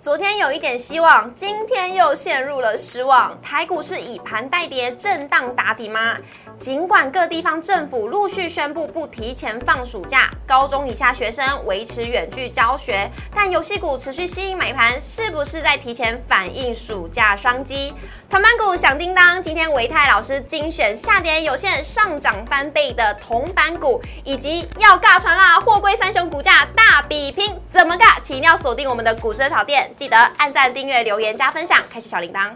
昨天有一点希望，今天又陷入了失望。台股是以盘带跌，震荡打底吗？尽管各地方政府陆续宣布不提前放暑假，高中以下学生维持远距教学，但游戏股持续吸引买盘，是不是在提前反映暑假商机？团板股响叮当，今天维泰老师精选下跌有限、上涨翻倍的铜板股，以及要尬船啦，货柜三雄股价大比拼，怎么尬？请一定要锁定我们的股市炒店，记得按赞、订阅、留言、加分享，开启小铃铛。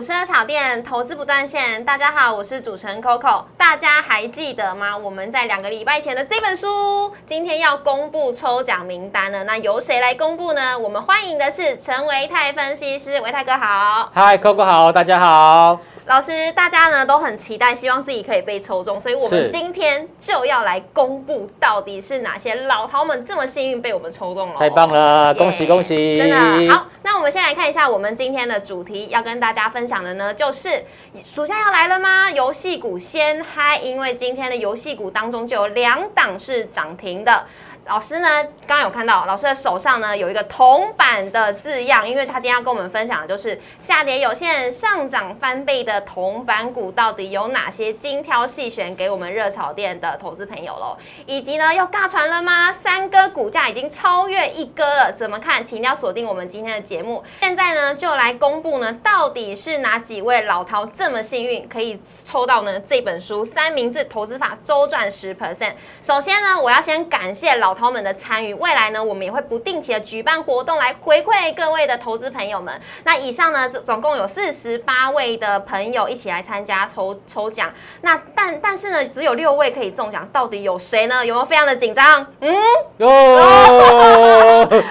股市炒店投资不断线，大家好，我是主持人 Coco，大家还记得吗？我们在两个礼拜前的这本书，今天要公布抽奖名单了。那由谁来公布呢？我们欢迎的是陈维泰分析师，维泰哥好。嗨，Coco 好，大家好。老师，大家呢都很期待，希望自己可以被抽中，所以我们今天就要来公布到底是哪些老饕们这么幸运被我们抽中了。太棒了，恭喜恭喜！真的好，那我们先来看一下我们今天的主题，要跟大家分享的呢，就是暑假要来了吗？游戏股先嗨，因为今天的游戏股当中就有两档是涨停的。老师呢，刚刚有看到老师的手上呢有一个铜板的字样，因为他今天要跟我们分享的就是下跌有限、上涨翻倍的铜板股到底有哪些精挑细选给我们热炒店的投资朋友喽，以及呢要尬船了吗？三哥股价已经超越一哥了，怎么看？请一定要锁定我们今天的节目。现在呢就来公布呢，到底是哪几位老饕这么幸运可以抽到呢这本书《三明治投资法周转十 percent》。首先呢，我要先感谢老。朋友们的参与，未来呢，我们也会不定期的举办活动来回馈各位的投资朋友们。那以上呢，总共有四十八位的朋友一起来参加抽抽奖。那但但是呢，只有六位可以中奖，到底有谁呢？有没有非常的紧张？嗯，有。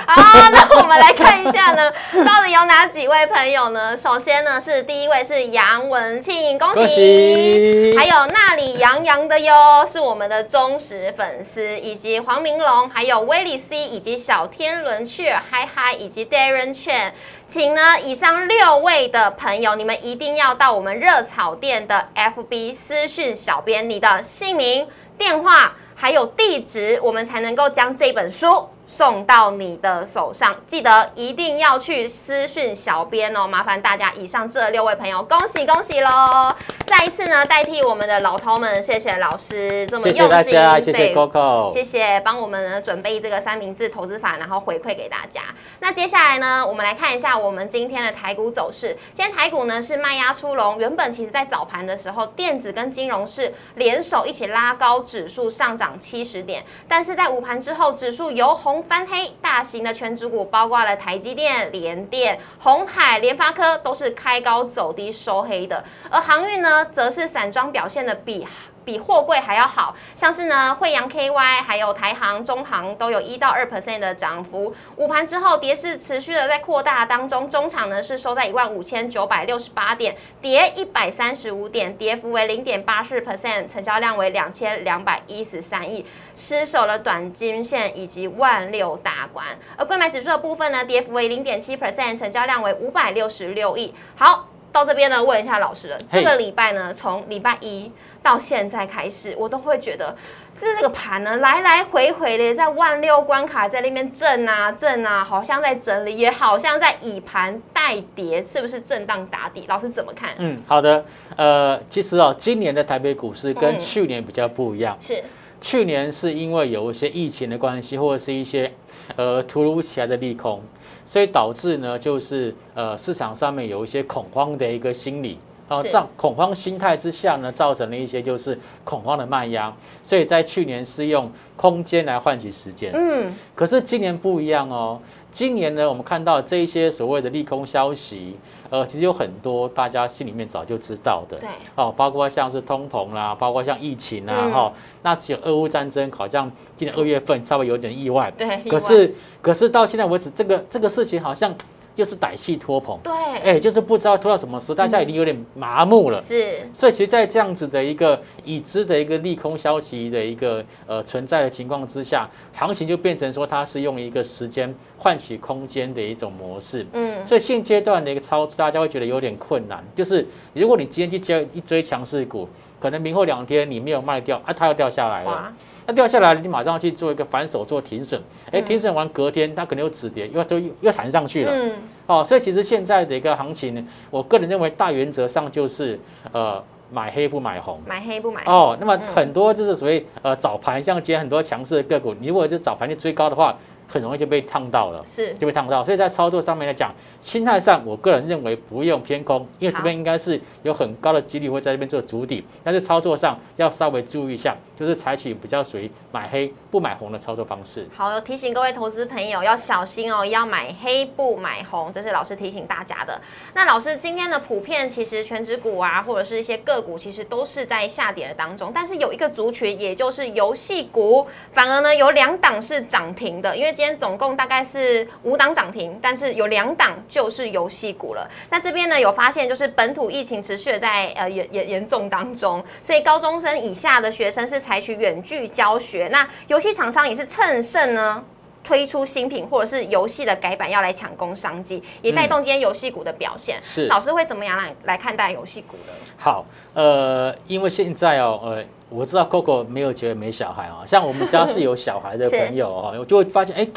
好，那我们来看一下呢，到底有哪几位朋友呢？首先呢，是第一位是杨文庆，恭喜！还有那里洋洋的哟，是我们的忠实粉丝，以及黄明龙。还有威利 C 以及小天伦雀嗨嗨以及 Darren Chen，请呢以上六位的朋友，你们一定要到我们热草店的 FB 私讯小编你的姓名、电话还有地址，我们才能够将这本书。送到你的手上，记得一定要去私讯小编哦，麻烦大家以上这六位朋友，恭喜恭喜喽！再一次呢，代替我们的老头们，谢谢老师这么用心，谢谢 Coco，谢谢帮我们呢准备这个三明治投资法，然后回馈给大家。那接下来呢，我们来看一下我们今天的台股走势。今天台股呢是卖压出笼，原本其实在早盘的时候，电子跟金融是联手一起拉高指数上涨七十点，但是在午盘之后，指数由红翻黑，大型的全指股包括了台积电、联电、红海、联发科，都是开高走低收黑的。而航运呢，则是散装表现的比。比货柜还要好，像是呢惠阳 KY 还有台航、中航都有一到二 percent 的涨幅。午盘之后，跌势持续的在扩大当中，中场呢是收在一万五千九百六十八点，跌一百三十五点，跌幅为零点八四 percent，成交量为两千两百一十三亿，失守了短均线以及万六大关。而购买指数的部分呢，跌幅为零点七 percent，成交量为五百六十六亿。好，到这边呢，问一下老师了，这个礼拜呢，从礼拜一。到现在开始，我都会觉得，这这个盘呢，来来回回的在万六关卡，在那边震啊震啊，好像在整理，也好像在以盘待跌，是不是震荡打底？老师怎么看？嗯，好的，呃，其实哦，今年的台北股市跟去年比较不一样，是去年是因为有一些疫情的关系，或者是一些呃突如其来的利空，所以导致呢，就是呃市场上面有一些恐慌的一个心理。哦，这恐慌心态之下呢，造成了一些就是恐慌的卖压，所以在去年是用空间来换取时间。嗯，可是今年不一样哦。今年呢，我们看到这一些所谓的利空消息，呃，其实有很多大家心里面早就知道的。对。哦，包括像是通膨啦，包括像疫情啦，哈，那只有俄乌战争好像今年二月份稍微有点意外。对。可是，可是到现在为止，这个这个事情好像。就是歹戏拖棚，对，哎，就是不知道拖到什么时候，大家已经有点麻木了。是，所以其实，在这样子的一个已知的一个利空消息的一个呃存在的情况之下，行情就变成说它是用一个时间换取空间的一种模式。嗯，所以现阶段的一个操作，大家会觉得有点困难。就是如果你今天去追一追强势股，可能明后两天你没有卖掉，啊，它又掉下来了。哇，那掉下来，你马上去做一个反手做停损，哎，嗯停损完隔天它可能又止跌，又都又弹上去了。嗯，哦，所以其实现在的一个行情呢，我个人认为大原则上就是呃买黑不买红。买黑不买红，哦，那么嗯很多就是所谓呃早盘，像今天很多强势的个股，你如果是早盘去追高的话，很容易就被烫到了。是，就被烫到，所以在操作上面来讲，心态上，我个人认为不用偏空，因为这边应该是有很高的几率会在这边做主底，但是操作上要稍微注意一下，就是采取比较属于买黑不买红的操作方式。好，有提醒各位投资朋友要小心哦，要买黑不买红，这是老师提醒大家的。那老师今天的普遍其实全指股啊，或者是一些个股，其实都是在下跌的当中，但是有一个族群，也就是游戏股，反而呢有两档是涨停的，因为今天总共大概是五档涨停，但是有两档就是游戏股了。那这边呢有发现，就是本土疫情持续在呃严严严重当中，所以高中生以下的学生是采取远距教学。那游戏厂商也是趁胜呢。推出新品或者是游戏的改版，要来抢攻商机，也带动今天游戏股的表现。是老师会怎么样来来看待游戏股呢？好，呃，因为现在哦，呃，我知道 Coco 没有结婚没小孩啊、像我们家是有小孩的 朋友哦，我就会发现，哎，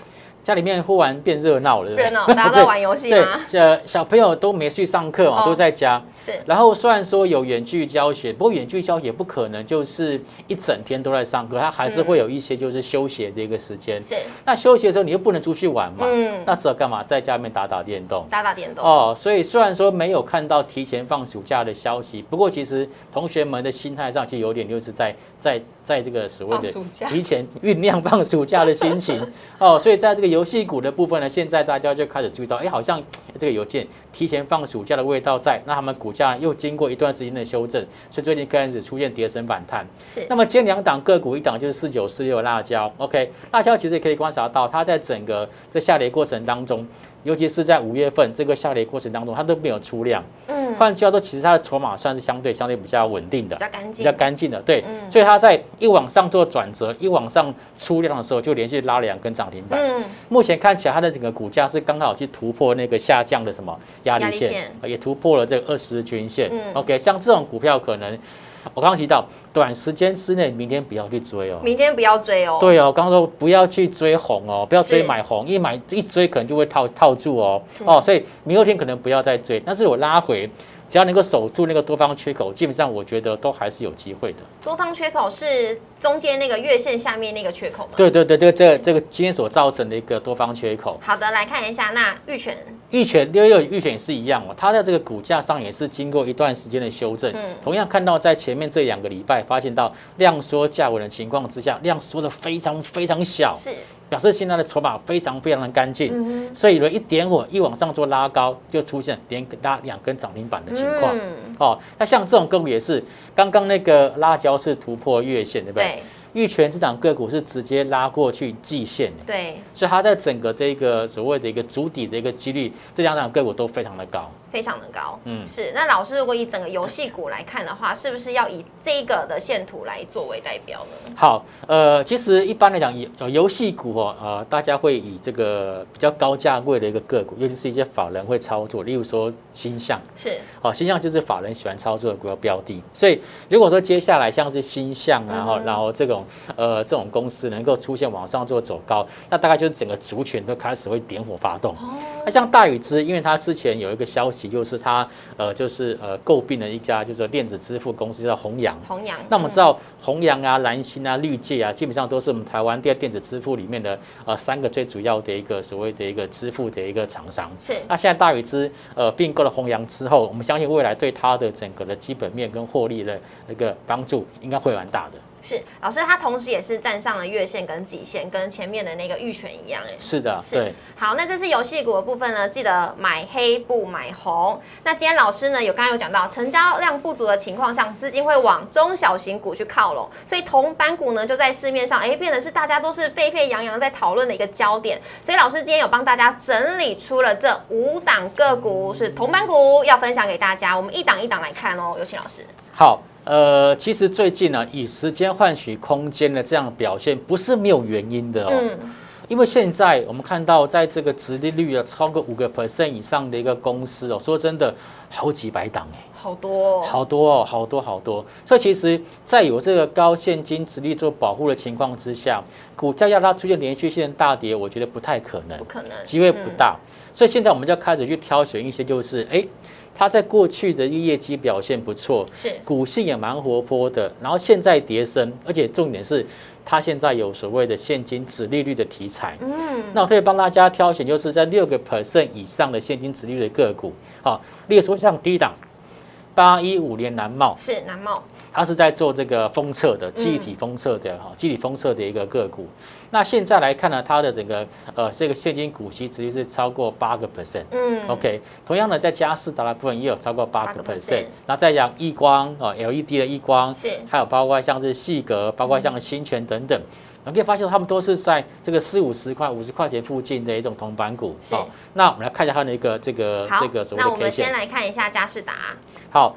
家里面忽然变热闹了，热闹，大家都在 玩游戏对吗？，呃，小朋友都没去上课嘛，哦都在家。是然后虽然说有远距教学，不过远距教学不可能就是一整天都在上课，他还是会有一些就是休息的一个时间。是，那休息的时候你又不能出去玩嘛，嗯，那只好干嘛？在家里面打打电动。打打电动，哦，所以虽然说没有看到提前放暑假的消息，不过其实同学们的心态上其实有点就是在在在这个所谓的提前酝酿放暑假的心情 哦，所以在这个游戏股的部分呢，现在大家就开始注意到，哎，好像这个邮件提前放暑假的味道在，那他们股价又经过一段时间的修正，所以最近开始出现跌升反弹。是那么今天两档个股，一档就是四九四六辣椒，OK，辣椒其实也可以观察到，它在整个在下跌过程当中，尤其是在五月份这个下跌过程当中，它都没有出量。嗯，换句话说，其实它的筹码算是相对相对比较稳定的比。较干净比较，干净的，对，嗯所以它在一往上做转折，一往上出量的时候，就连续拉了两根涨停板。嗯，目前看起来它的整个股价是刚好去突破那个下降的什么压力线，也突破了这个二十均线。嗯 OK，像这种股票可能我刚刚提到，短时间之内明天不要去追哦。明天不要追哦，，对哦，刚刚说不要去追红哦，不要追是买红，一买一追可能就会套套住哦。哦，所以明后天可能不要再追，但是我拉回，只要能够守住那个多方缺口，基本上我觉得都还是有机会的。多方缺口是中间那个月线下面那个缺口吗？对对对，这个这这个今天所造成的一个多方缺口，好的，来看一下那玉泉，玉泉六六玉泉也是一样哦，它在这个股价上也是经过一段时间的修正，嗯。同样看到在前面这两个礼拜，发现到量缩价稳的情况之下，量缩的非常非常小，是，表示现在的筹码非常非常的干净。嗯所以呢，一点火一往上做拉高，就出现连拉两根涨停板的情况。嗯，哦，那像这种个股也是，刚刚那个辣椒是突破月线，对不对？对玉泉这档个股是直接拉过去季线的，对，所以它在整个这个所谓的一个主底的一个几率，这两档个股都非常的高。非常的高，嗯是。那老师如果以整个游戏股来看的话，是不是要以这个的线图来作为代表呢？好，呃，其实一般来讲，游游戏股哦，呃，大家会以这个比较高价位的一个个股，尤其是一些法人会操作，例如说星象，是，哦，星象就是法人喜欢操作的股票标的，所以如果说接下来像是星象啊，然后、嗯然后这种呃这种公司能够出现往上做走高，那大概就是整个族群都开始会点火发动。哦，那像大禹之，因为它之前有一个消息，就是他呃就是呃诟病了一家就是电子支付公司叫弘扬。弘扬。那我们知道弘扬啊、蓝星啊、绿界啊，基本上都是我们台湾电电子支付里面的呃三个最主要的一个所谓的一个支付的一个厂商。是那现在大禹之呃并购了弘扬之后，我们相信未来对它的整个的基本面跟获利的那个帮助应该会蛮大的。是老师，他同时也是站上了月线跟季线，跟前面的那个玉泉一样，哎，是的，是对。好，那这是游戏股的部分呢，记得买黑不买红。那今天老师呢有刚刚有讲到，成交量不足的情况下，资金会往中小型股去靠拢，所以同板股呢就在市面上，哎，变得是大家都是沸沸扬扬在讨论的一个焦点。所以老师今天有帮大家整理出了这五档个股是同板股，要分享给大家，我们一档一档来看哦。有请老师。好。呃，其实最近呢，以时间换取空间的这样表现，不是没有原因的哦。嗯。因为现在我们看到，在这个殖利率啊超过五个 percent 以上的一个公司哦，说真的，好几百档哎。好多。好多哦，好多好多。所以其实，在有这个高现金值率做保护的情况之下，股价要它出现连续性大跌，我觉得不太可能。不可能。机会不大。所以现在我们就要开始去挑选一些，就是哎。它在过去的业绩表现不错，是。股性也蛮活泼的，然后现在跌升，而且重点是它现在有所谓的现金值利率的题材，嗯，那我可以帮大家挑选，就是在六个 percent 以上的现金值利率的个股，好，例如说像低档八一五年南茂，是南茂。它是在做这个封测的记忆体封测的哈，记忆体封测的一个个股。那现在来看呢，它的整个呃这个现金股息直接是超过八个 percent。嗯，OK。同样的，在嘉士达的部分也有超过八个 percent。那再讲易光啊，LED 的易光，是，还有包括像是细格，包括像新泉等等，你可以发现他们都是在这个四五十块、五十块钱附近的一种铜板股。是。那我们来看一下它的一个这个这个所谓的 K 线。那我们先来看一下嘉士达。好。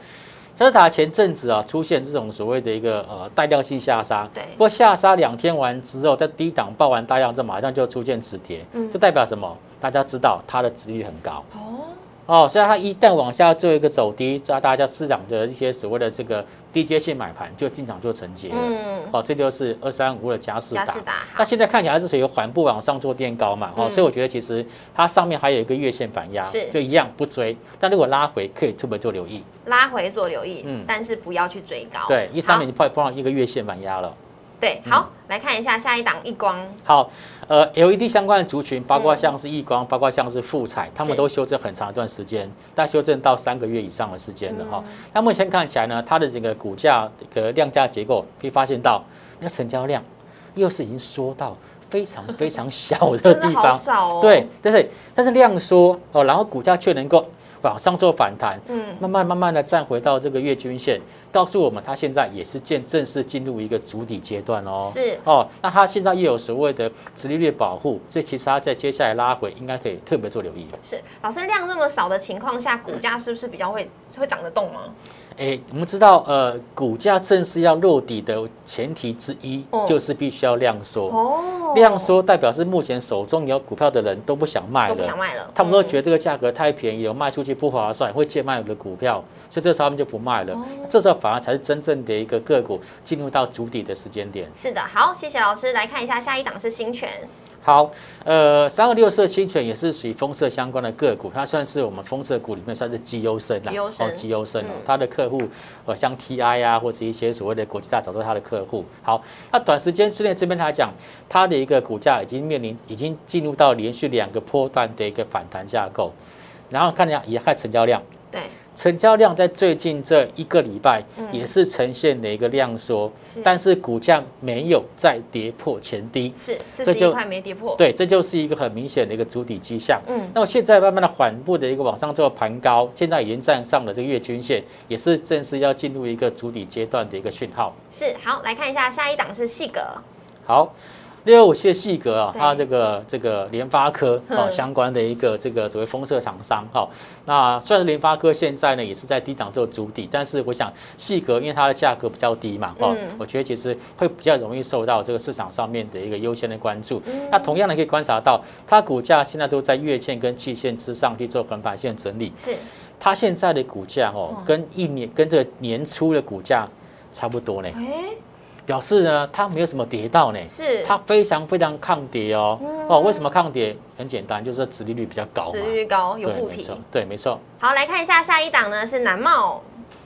嘉士达前阵子啊，出现这种所谓的一个呃带量性下杀，对。不过下杀两天完之后，在低档爆完大量之后，马上就出现止跌，嗯，就代表什么？大家知道它的值率很高。哦。哦，所以它一旦往下做一个走低，让大家市场的一些所谓的这个低阶性买盘就进场做承接了。嗯。哦，这就是二三五的加士达。那现在看起来是属于缓步往上做垫高嘛？哦，所以我觉得其实它上面还有一个月线反压，是就一样不追。但如果拉回，可以特别做留意。拉回做留意，嗯，但是不要去追高。对，一上面就碰碰到一个月线反压了。对，好，来看一下下一档一光。好，呃，LED 相关的族群，包括像是易光，包括像是富彩，他们都修正很长一段时间，但修正到三个月以上的时间了哈。那目前看起来呢，它的这个股价这个量价结构，可以发现到那成交量又是已经缩到非常非常小的地方。对，但是但是量缩哦，然后股价却能够。往上做反弹，嗯，慢慢慢慢的站回到这个月均线，告诉我们它现在也是正正式进入一个主底阶段哦。是哦，那它现在又有所谓的直利率保护，所以其实它在接下来拉回应该可以特别做留意。是，老师量这么少的情况下，股价是不是比较会会涨得动吗？哎，我们知道，呃，股价正是要落底的前提之一，就是必须要量缩。哦，量缩代表是目前手中有股票的人都不想卖了，都不想卖了。他们都觉得这个价格太便宜了，卖出去不划算，会贱卖我的股票，所以这时候他们就不卖了。这时候反而才是真正的一个个股进入到主底的时间点。是的，好，谢谢老师。来看一下下一档是新权。好，呃，三二六色新泉也是属于风色相关的个股，它算是我们风色股里面算是绩优生啦，哦，绩优生哦，它的客户呃像 TI 啊，或者一些所谓的国际大早都是它的客户。好，那短时间之内这边来讲，它的一个股价已经面临已经进入到连续两个波段的一个反弹架构，然后看一下也看成交量，对。成交量在最近这一个礼拜也是呈现了一个量缩，但是股价没有再跌破前低，是四十一块没跌破，对，这就是一个很明显的一个主底迹象。嗯，那么现在慢慢的缓步的一个往上做盘高，现在已经站上了这个月均线，也是正式要进入一个主底阶段的一个讯号。是，好，来看一下下一档是细格，好。六五七的细格啊，它这个这个联发科啊相关的一个这个所谓封测厂商哈，那虽然联发科现在呢也是在低档做主底，但是我想细格因为它的价格比较低嘛，哦，我觉得其实会比较容易受到这个市场上面的一个优先的关注。那同样的可以观察到，它股价现在都在月线跟季线之上去做横盘线整理。是，它现在的股价哦，跟一年跟这个年初的股价差不多呢。表示呢，它没有什么跌到呢，是它非常非常抗跌哦。哦，为什么抗跌？很简单，就是殖利率比较高殖利率高有护体。对，没错。好，来看一下下一档呢，是南茂。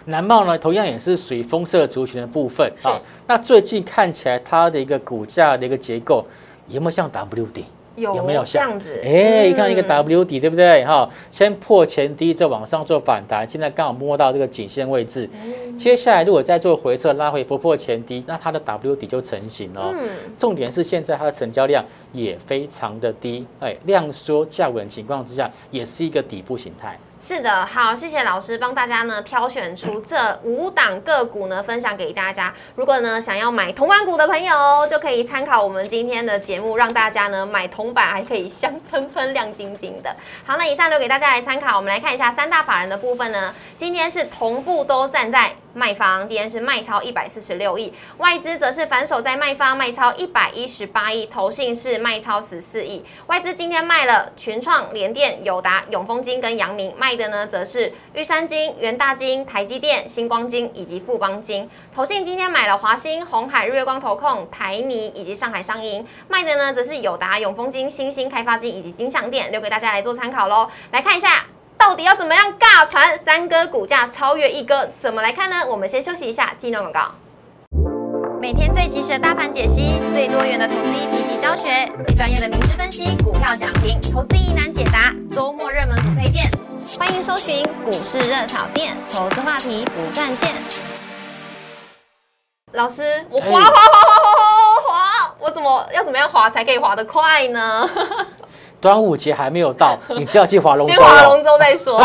南茂呢，同样也是属于风色族群的部分啊。那最近看起来它的一个股价的一个结构，有没有像 W 底？有有没有像这样子？哎，你看一个嗯 W 底，对不对？哈，先破前低，再往上做反弹，现在刚好摸到这个颈线位置。嗯接下来如果再做回撤拉回不破前低，那它的 W 底就成型了。嗯，重点是现在它的成交量也非常的低，哎，量缩价稳情况之下，也是一个底部形态。是的，好，谢谢老师帮大家呢挑选出这五档个股呢，分享给大家。如果呢想要买铜板股的朋友，就可以参考我们今天的节目，让大家呢买铜板还可以香喷喷、亮晶晶的。好，那以上留给大家来参考。我们来看一下三大法人的部分呢，今天是同步都站在卖方，今天是卖超一百四十六亿，外资则是反手在卖方卖超一百一十八亿，投信是卖超十四亿。外资今天卖了群创、联电、友达、永丰金跟阳明，卖卖的呢则是玉山金、元大金、台积电、星光金以及富邦金。投信今天买了华兴、红海、日月光投控、台泥以及上海商银，卖的呢则是友达、永丰金、新兴开发金以及金相店，留给大家来做参考喽。来看一下。到底要怎么样尬传三哥股价超越一哥？怎么来看呢？我们先休息一下，进入广告。每天最及时的大盘解析，最多元的投资议题及教学，最专业的名师分析，股票讲评，投资疑难解答，周末热门股推荐，欢迎搜寻股市热炒店，投资话题不断线。老师，我滑滑滑滑滑滑滑，我怎么要怎么样滑才可以滑得快呢？端午节还没有到，你就要去划龙先舟先。划龙舟再说。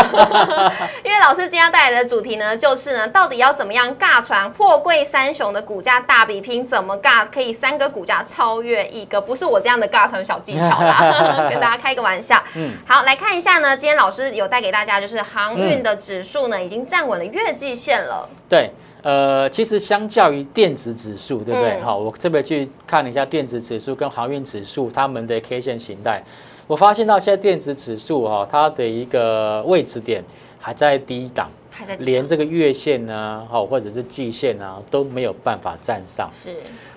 因为老师今天带来的主题呢，就是呢，到底要怎么样尬船货柜三雄的股价大比拼？怎么尬可以三个股价超越一个？不是我这样的尬船小技巧啦，跟大家开个玩笑。嗯好，来看一下呢，今天老师有带给大家，就是航运的指数呢，已经站稳了月季线了。对，呃，其实相较于电子指数，对不对？嗯好、我特别去看了一下电子指数跟航运指数它们的 K 线形态，我发现到现在电子指数哈、它的一个位置点还在低档，还在连这个月线呢，好、或者是季线啊都没有办法站上。是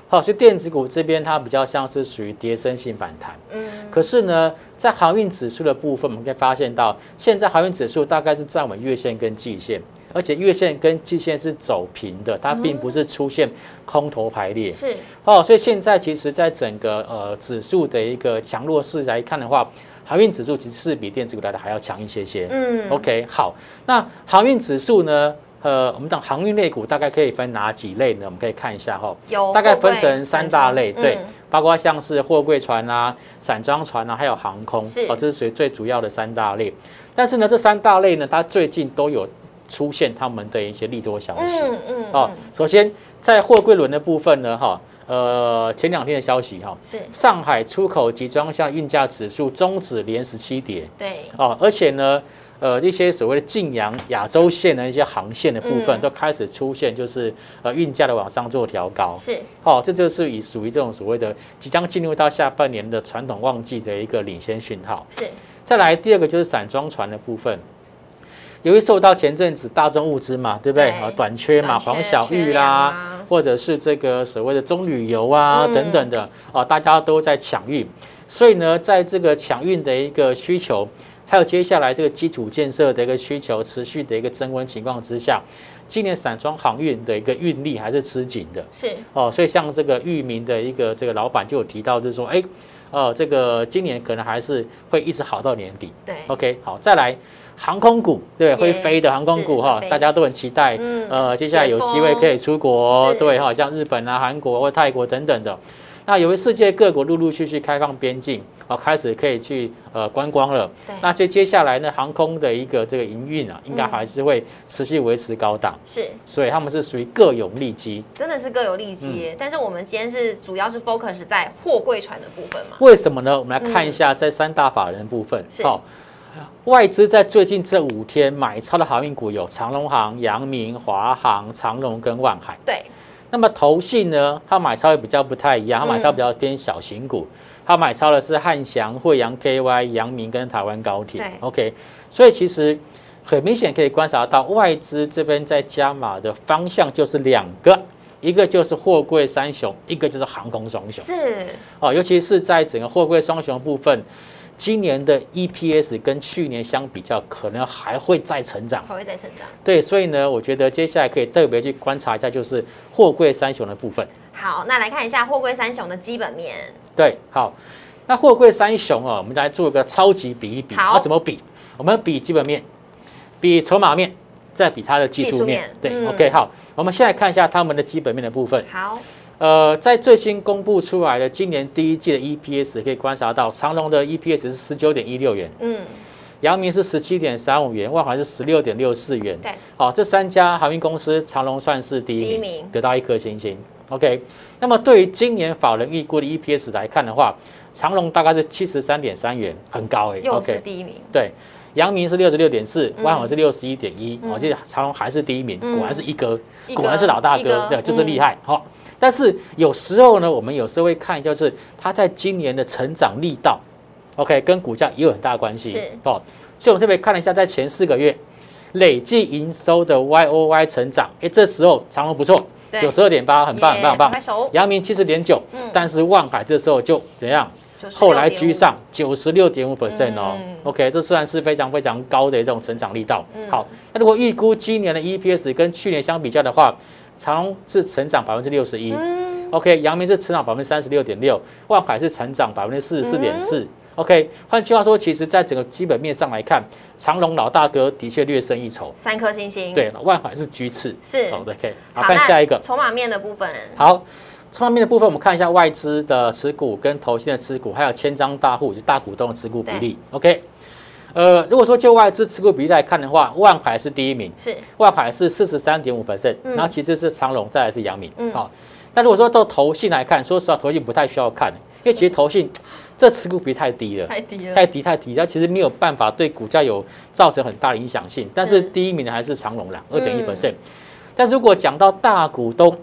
好，所以电子股这边它比较像是属于跌升性反弹。嗯可是呢，在航运指数的部分，我们可以发现到，现在航运指数大概是站稳月线跟季线，而且月线跟季线是走平的，它并不是出现空头排列。是哦，所以现在其实在整个呃指数的一个强弱势来看的话，航运指数其实是比电子股来的还要强一些些。嗯 OK，好，那航运指数呢？呃，我们讲航运类股大概可以分哪几类呢？我们可以看一下哈、有大概分成三大类，对嗯，包括像是货柜船啊、散装船啊，还有航空，是哦，这是属于最主要的三大类。但是呢，这三大类呢，它最近都有出现他们的一些利多消息。嗯嗯哦，首先在货柜轮的部分呢，哈，呃，前两天的消息哈，是上海出口集装箱运价指数终止连十七跌对哦，而且呢。呃，一些所谓的晋阳亚洲线的一些航线的部分，嗯都开始出现，就是呃运价的往上做调高。是好、这就是以属于这种所谓的即将进入到下半年的传统旺季的一个领先讯号。是再来第二个就是散装船的部分，由于受到前阵子大宗物资嘛，对不对？啊，短缺嘛，黄小玉啦，啊或者是这个所谓的中旅游啊、嗯等等的啊，大家都在抢运，所以呢，在这个抢运的一个需求，还有接下来这个基础建设的一个需求持续的一个增温情况之下，今年散装航运的一个运力还是吃紧的。是哦，所以像这个域名的一个这个老板就有提到，就是说，哎，呃，这个今年可能还是会一直好到年底。对 OK，好，再来航空股，对，会飞的航空股哈大家都很期待。嗯呃，接下来有机会可以出国，是对哈，像日本啊、韩国或泰国等等的。那由于世界各国陆陆续续开放边境，哦，开始可以去呃观光了。对那接接下来呢，航空的一个这个营运啊，应该嗯还是会持续维持高档，是。所以他们是属于各有利基。真的是各有利基，但是我们今天是主要是 focus 在货柜船的部分嘛。为什么呢？我们来看一下在三大法人部分。是好、外资在最近这五天买超的航运股有长隆航、阳明、华航、长隆跟万海。对，那么投信呢，它买超也比较不太一样，它买超嗯比较偏小型股，它买超的是汉翔、惠阳 KY、阳明跟台湾高铁对。OK，所以其实很明显可以观察到，外资这边在加码的方向就是两个。一个就是货柜三雄，一个就是航空双雄。是哦，尤其是在整个货柜双雄部分，今年的 EPS 跟去年相比较，可能还会再成长。还会再成长。对，所以呢，我觉得接下来可以特别去观察一下，就是货柜三雄的部分。好，那来看一下货柜三雄的基本面。对，好，那货柜三雄哦，我们来做一个超级比一比，好它怎么比？我们比基本面，比筹码面，再比它的技技术术面面。对、嗯 o k 好，我们现在看一下他们的基本面的部分。好，呃，在最新公布出来的今年第一季的 EPS 可以观察到，长隆的 EPS 是十九点一六元，嗯，阳明是十七点三五元，万华是十六点六四元。对，好，这三家航运公司，长隆算是第一名，得到一颗星星。OK，那么对于今年法人预估的 EPS 来看的话，长隆大概是七十三点三元，很高哎、又是 OK，第一名，对，阳明是六十六点四，嗯。万华是六十一点一，嗯。我记得长隆还是第一名，嗯。果然是一哥，果然是老大哥，对，就是嗯厉害。好，但是有时候呢，我们有时候会看，就是它在今年的成长力道，OK，跟股价也有很大关系是哦。所以我特别看了一下，在前四个月累计营收的 Y O Y 成长，哎，这时候长隆不错，九十二点八，很棒，很棒，很棒拍。手，阳明七十点九嗯，但是万海这时候就怎样？96.5后来居上九十六点五 percent 哦、嗯 OK，这算是非常非常高的这种成长力道。嗯好，那如果预估今年的 EPS 跟去年相比较的话，长隆是成长百分之六十一嗯，，OK，阳明是成长百分之三十六点六，万海是成长百分之四十四点四。OK，嗯换句话说，其实在整个基本面上来看，长隆老大哥的确略胜一筹。三颗星星，，对，万海是居次。是好的，OK，好好，看下一个那。筹码面的部分，好，方面的部分，我们看一下外资的持股跟投信的持股，还有千张大户，就是大股东的持股比例。OK，呃，如果说就外资持股比例来看的话，万海是第一名，是万海是四十三点五 percent，嗯然后其次是长隆，再来是阳明。嗯好，那如果说到投信来看，说实话，投信不太需要看，因为其实投信这持股比例太低了。太低了，太低太低，它其实没有办法对股价有造成很大的影响性。但是是第一名的还是长隆啦，二嗯点一 percent。但如果讲到大股东、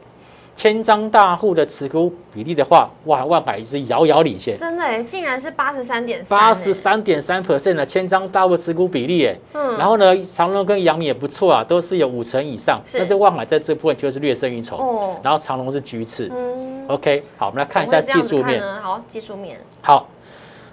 千张大户的持股比例的话，哇，万海是遥遥领先，真的哎，竟然是八十三点三，八十，三点三 percent 的千张大户持股比例，哎，嗯，然后呢，长隆跟阳明也不错啊，都是有五成以上，是。但是万海在这部分就是略胜一筹，哦，然后长隆是居次。嗯，OK，好，我们来看一下技术面。好，技术面，好，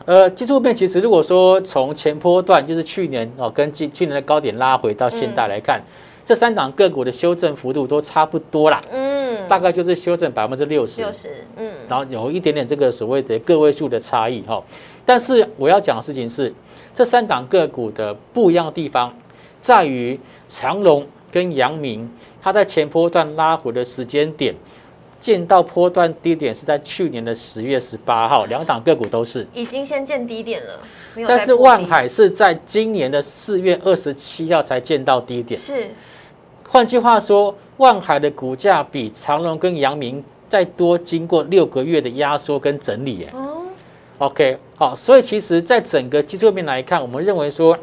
呃，技术面其实如果说从前波段，就是去年哦，跟去去年的高点拉回到现在来看，这三档个股的修正幅度都差不多啦，嗯，大概就是修正百分之六十，六十，嗯，然后有一点点这个所谓的个位数的差异哈、但是我要讲的事情是，这三档个股的不一样的地方在于长隆跟阳明，它在前波段拉回的时间点。见到波段低点是在去年的十月十八号，两档个股都是。已经先见低点了，但是万海是在今年的四月二十七号才见到低点。是换句话说，万海的股价比长隆跟阳明再多经过六个月的压缩跟整理。耶。哦，OK，好，所以其实在整个技术面来看，我们认为说，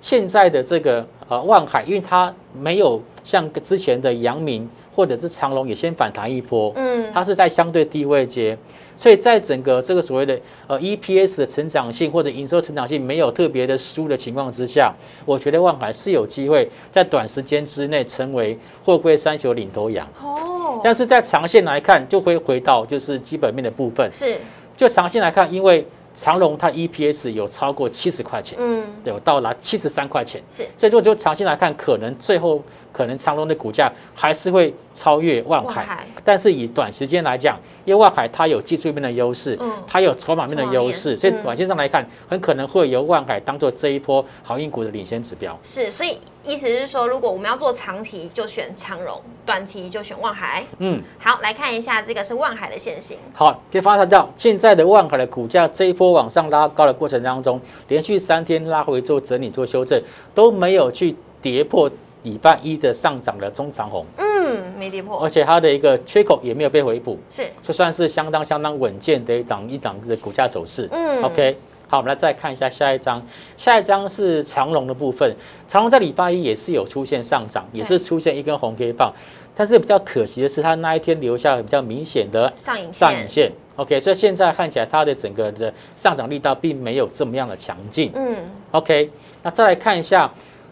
现在的这个呃万海，因为它没有像之前的阳明或者是长隆也先反弹一波，嗯，它是在相对低位阶，所以在整个这个所谓的呃 EPS 的成长性或者营收成长性没有特别的输的情况之下，我觉得万海是有机会在短时间之内成为货柜三雄领头羊。哦，但是在长线来看，就会回到就是基本面的部分。是，就长线来看，因为长隆它 EPS 有超过七十块钱，嗯，有到达七十三块钱，是，所以如果就长线来看，可能最后可能长隆的股价还是会超越万海。但是以短时间来讲，因为万海它有技术面的优势，嗯它有筹码面的优势，所以短线上来看，很可能会由万海当做这一波航运股的领先指标。是，所以意思是说，如果我们要做长期，就选长荣；短期就选万海。嗯，好，来看一下这个是万海的现形，好，可以发现到现在的万海的股价这一波往上拉高的过程当中，连续三天拉回做整理做修正，都没有去跌破礼拜一的上涨的中长红，嗯，没跌破。而，且它的一个缺口也没有被回补，是，就算是相当相当稳健的一档一档的股价走势。嗯。OK，好，我们来再看一下下一张，下一张是长隆的部分。长隆在礼拜一也是有出现上涨，也是出现一根红 K 棒，但是比较可惜的是，它那一天留下了比较明显的上影线，上影线。OK，所以现在看起来它的整个的上涨力道并没有这么样的强劲。嗯，OK，那再来看一下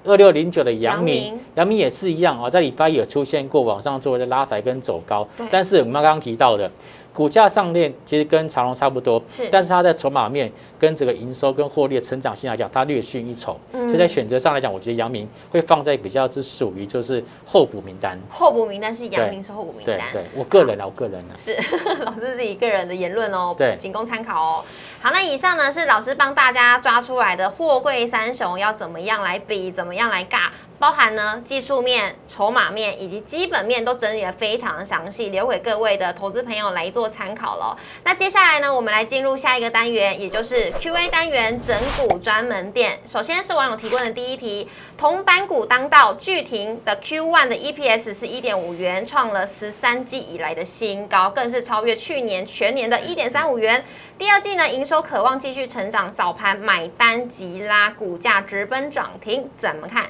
二六零九的阳阳明。明，阳明也是一样啊、在礼拜一有出现过往上做的拉抬跟走高，但是我们刚刚提到的股价上面其实跟长隆差不多，是但是它在筹码面跟这个营收跟获利的成长性来讲，它略逊一筹。所以在选择上来讲，我觉得阳明会放在比较是属于就是候补名单。候补名单是阳明是候补名单，对对，我个人啊，我个人啊，是 老师自己个人的言论哦，对仅供参考哦。好，那以上呢是老师帮大家抓出来的货柜三雄要怎么样来比，怎么样来尬，包含呢技术面、筹码面以及基本面都整理的非常详细，留给各位的投资朋友来做参考了。那接下来呢，我们来进入下一个单元，也就是 Q&A 单元整股专门店。首先是网友提问的第一题，铜板股当道，巨停的 Q1 的 EPS 是一点五元，创了十三季以来的新高，更是超越去年全年的一点三五元。第二季呢，营收渴望继续成长，早盘买单急拉，股价直奔涨停，怎么看？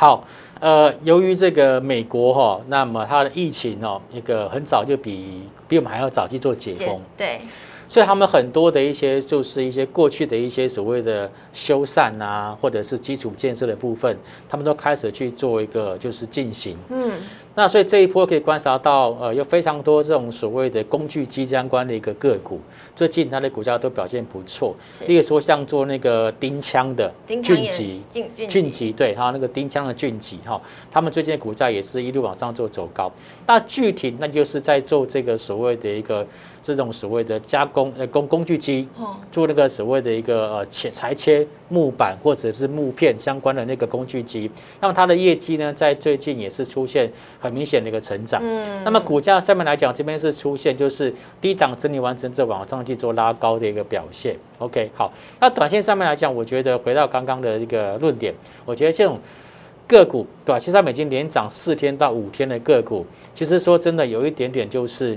好，呃，由于这个美国哈、那么它的疫情哦，一个很早就比比我们还要早去做解封，对，所以他们很多的一些就是一些过去的一些所谓的修缮啊，或者是基础建设的部分，他们都开始去做一个就是进行。嗯，那所以这一波可以观察到，呃，有非常多这种所谓的工具机相关的一个个股，最近它的股价都表现不错。是例如说像做那个钉枪的俊吉，俊俊吉对哈，那个丁枪的俊吉哈，他们最近的股价也是一路往上做走高。那具体那就是在做这个所谓的一个这种所谓的加工呃工工具机，哦，做那个所谓的一个呃切裁切木板或者是木片相关的那个工具机，那么它的业绩呢，在最近也是出现很明显的一个成长。嗯，那么股价上面来讲，这边是出现就是低档整理完成之后往上去做拉高的一个表现。OK，好，那短线上面来讲，我觉得回到刚刚的一个论点，我觉得这种个股短线上面已经连涨四天到五天的个股，其实说真的有一点点就是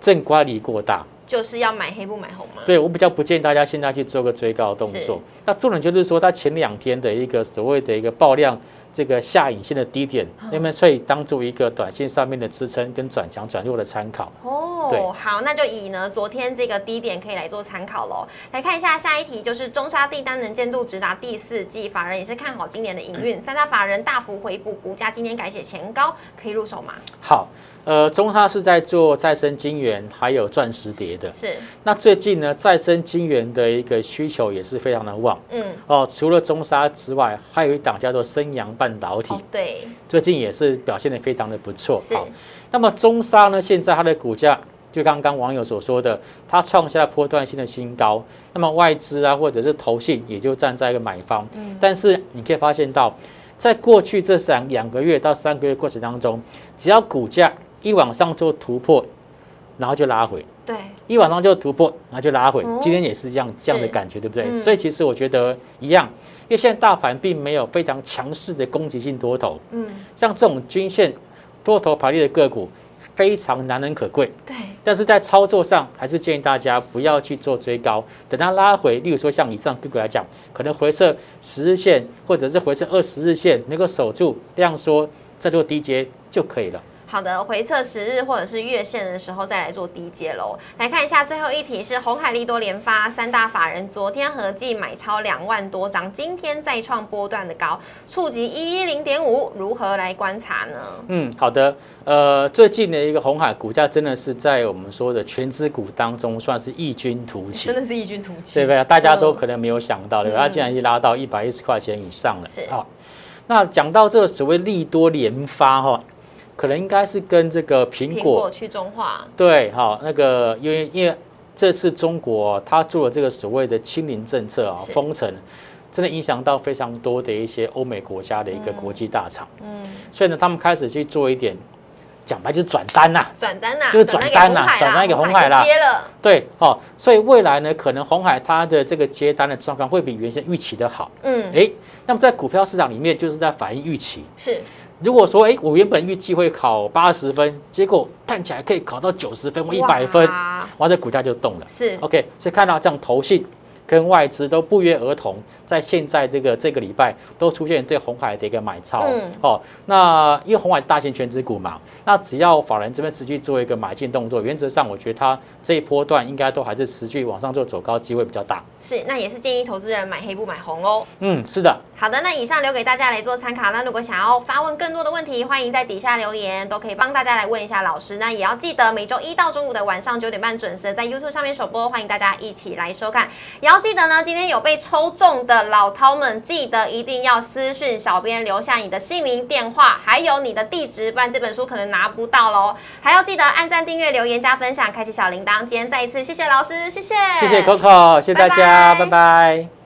正乖离过大。就是要买黑不买红嘛。对我比较不建议大家现在去做个追高的动作。那重点就是说，它前两天的一个所谓的一个爆量这个下影线的低点，那么所以当做一个短线上面的支撑跟转强转弱的参考。对哦，好，那就以呢昨天这个低点可以来做参考喽。来看一下下一题，就是中沙地单能见度直达第四季，法人也是看好今年的营运，三大法人大幅回补，股价今天改写前高，可以入手吗？好，呃，中它是在做再生晶圆还有钻石碟的。是，那最近呢，再生晶圆的一个需求也是非常的旺嗯，哦。除了中沙之外，还有一档叫做升阳半导体哦，，对，最近也是表现的非常的不错。好，那么中沙呢，现在它的股价就刚刚网友所说的，它创下波段性的新高。那么外资啊，或者是投信，也就站在一个买方。嗯但是你可以发现到，在过去这三两个月到三个月过程当中，只要股价一往上做突破，然后就拉回。对，一往上就突破，然后就拉回哦。今天也是这样这样的感觉，对不对？嗯所以其实我觉得一样，因为现在大盘并没有非常强势的攻击性多头，嗯，像这种均线多头排列的个股非常难能可贵。对，但是在操作上，还是建议大家不要去做追高，等它拉回，例如说像以上个股来讲，可能回撤十日线或者是回撤二十日线，能够守住量缩，再做低阶就可以了。好的，回测十日或者是月线的时候再来做低阶喽。来看一下最后一题是红海利多联发三大法人昨天合计买超两万多张，今天再创波段的高，触及一一零点五，如何来观察呢？嗯，好的。呃，最近的一个红海股价真的是在我们说的全资股当中算是异军突起，真的是异军突起对不对？大家都嗯可能没有想到，对吧？它竟然已经拉到一百一十块钱以上了。是好，那讲到这个所谓利多联发哈，可能应该是跟这个苹苹果果去中化，对，好，那个因为因为这次中国它做了这个所谓的清零政策啊，是。封城，真的影响到非常多的一些欧美国家的一个国际大厂，嗯，所以呢，他们开始去做一点，讲白就是转单呐、转单呐、就是转单呐转单给红海啦就接了，对，哦，所以未来呢，可能红海它的这个接单的状况会比原先预期的好，嗯，哎，那么在股票市场里面就是在反映预期。是如果说，哎，我原本预计会考八十分，结果看起来可以考到九十分或一百分，哇哇，这股价就动了。是 OK，所以看到这样投信跟外资都不约而同，在现在这个这个礼拜都出现对红海的一个买超。嗯哦，那因为红海大型全指股嘛，那只要法人这边持续做一个买进动作，原则上我觉得它这一波段应该都还是持续往上做走高机会比较大。是，那也是建议投资人买黑不买红哦。嗯，是的。好的，那以上留给大家来做参考。那如果想要发问更多的问题，欢迎在底下留言，都可以帮大家来问一下老师。那也要记得每周一到周五的晚上九点半准时在 YouTube 上面首播，欢迎大家一起来收看。也要记得呢，今天有被抽中的老饕们，记得一定要私讯小编留下你的姓名、电话，还有你的地址，不然这本书可能拿不到喽。还要记得按赞、订阅、留言、加分享，开启小铃铛。今天再一次谢谢老师，谢谢，谢谢 Coco，谢谢大家，拜拜拜拜